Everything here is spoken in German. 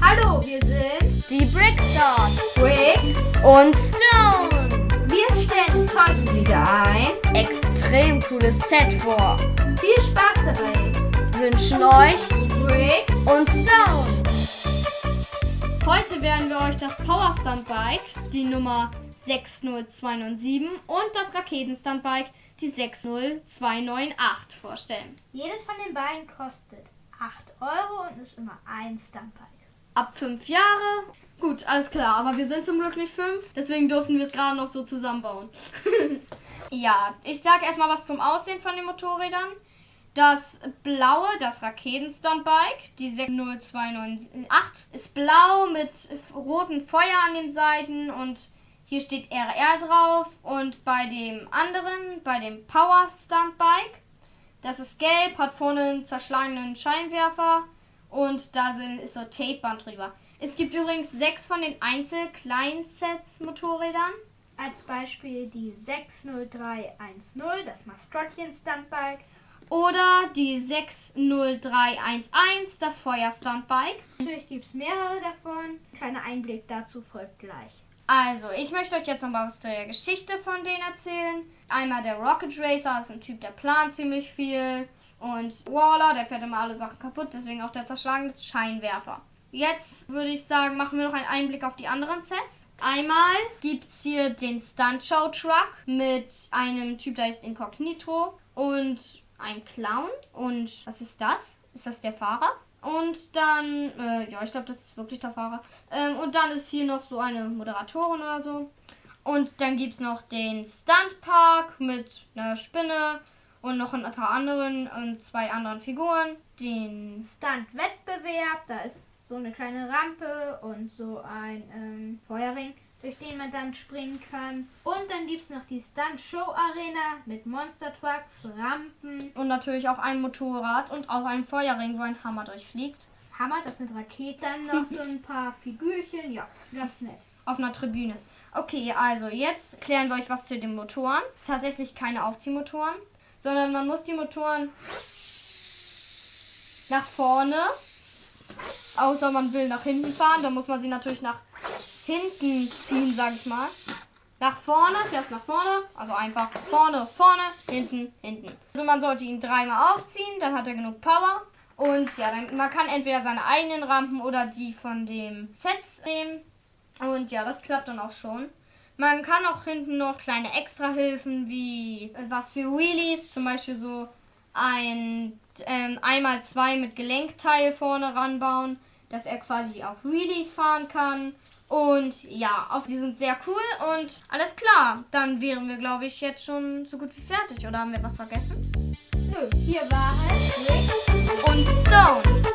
Hallo, wir sind Die Brickstars Brick. und Stone. Wir stellen heute wieder ein. Extrem cooles Set vor. Viel Spaß dabei. Wünschen euch Brick. und Stone. Heute werden wir euch das Power Stunt Bike, die Nummer 60297 und das Raketenstunt-Bike, die 60298 vorstellen. Jedes von den beiden kostet 8 Euro und ist immer ein Stuntbike. Ab fünf Jahre. Gut, alles klar, aber wir sind zum Glück nicht fünf, deswegen durften wir es gerade noch so zusammenbauen. ja, ich sage erstmal was zum Aussehen von den Motorrädern. Das blaue, das Raketenstunt-Bike, die 60298, ist blau mit rotem Feuer an den Seiten und hier steht RR drauf. Und bei dem anderen, bei dem Power Stunt-Bike, das ist gelb, hat vorne einen zerschlagenen Scheinwerfer und da sind, ist so Tapeband drüber. Es gibt übrigens sechs von den Einzel-Kleinsets-Motorrädern. Als Beispiel die 60310, das Maskottchen-Stuntbike. Oder die 60311, das Feuer-Stunt-Bike. Natürlich gibt es mehrere davon. Kleiner Einblick dazu folgt gleich. Also, ich möchte euch jetzt noch mal was zur Geschichte von denen erzählen. Einmal der Rocket Racer, ist ein Typ, der plant ziemlich viel. Und Waller, der fährt immer alle Sachen kaputt, deswegen auch der zerschlagene Scheinwerfer. Jetzt würde ich sagen, machen wir noch einen Einblick auf die anderen Sets. Einmal gibt es hier den Stunt Show Truck mit einem Typ, der heißt Incognito und ein Clown. Und was ist das? Ist das der Fahrer? Und dann, äh, ja, ich glaube, das ist wirklich der Fahrer. Ähm, und dann ist hier noch so eine Moderatorin oder so. Und dann gibt es noch den Stunt Park mit einer Spinne und noch ein paar anderen und zwei anderen Figuren. Den Stunt-Wettbewerb, da ist so eine kleine Rampe und so ein ähm, Feuerring, durch den man dann springen kann. Und dann gibt es noch die Stunt-Show-Arena mit Monster Trucks. Und natürlich auch ein Motorrad und auch ein Feuerring, wo ein Hammer durchfliegt. Hammer, das sind Raketen, dann noch so ein paar Figürchen, ja, ganz nett. Auf einer Tribüne. Okay, also jetzt klären wir euch was zu den Motoren. Tatsächlich keine Aufziehmotoren, sondern man muss die Motoren nach vorne, außer man will nach hinten fahren, dann muss man sie natürlich nach hinten ziehen, sag ich mal. Nach vorne, fährst nach vorne, also einfach vorne, vorne, hinten, hinten. Also man sollte ihn dreimal aufziehen, dann hat er genug Power. Und ja, dann, man kann entweder seine eigenen Rampen oder die von dem Sets nehmen. Und ja, das klappt dann auch schon. Man kann auch hinten noch kleine Extrahilfen wie äh, was für Wheelies, zum Beispiel so ein ähm, einmal zwei mit Gelenkteil vorne ranbauen, dass er quasi auch Wheelies fahren kann. Und ja, auch die sind sehr cool und alles klar. Dann wären wir, glaube ich, jetzt schon so gut wie fertig. Oder haben wir was vergessen? Nö, hier waren Rick Und Stone.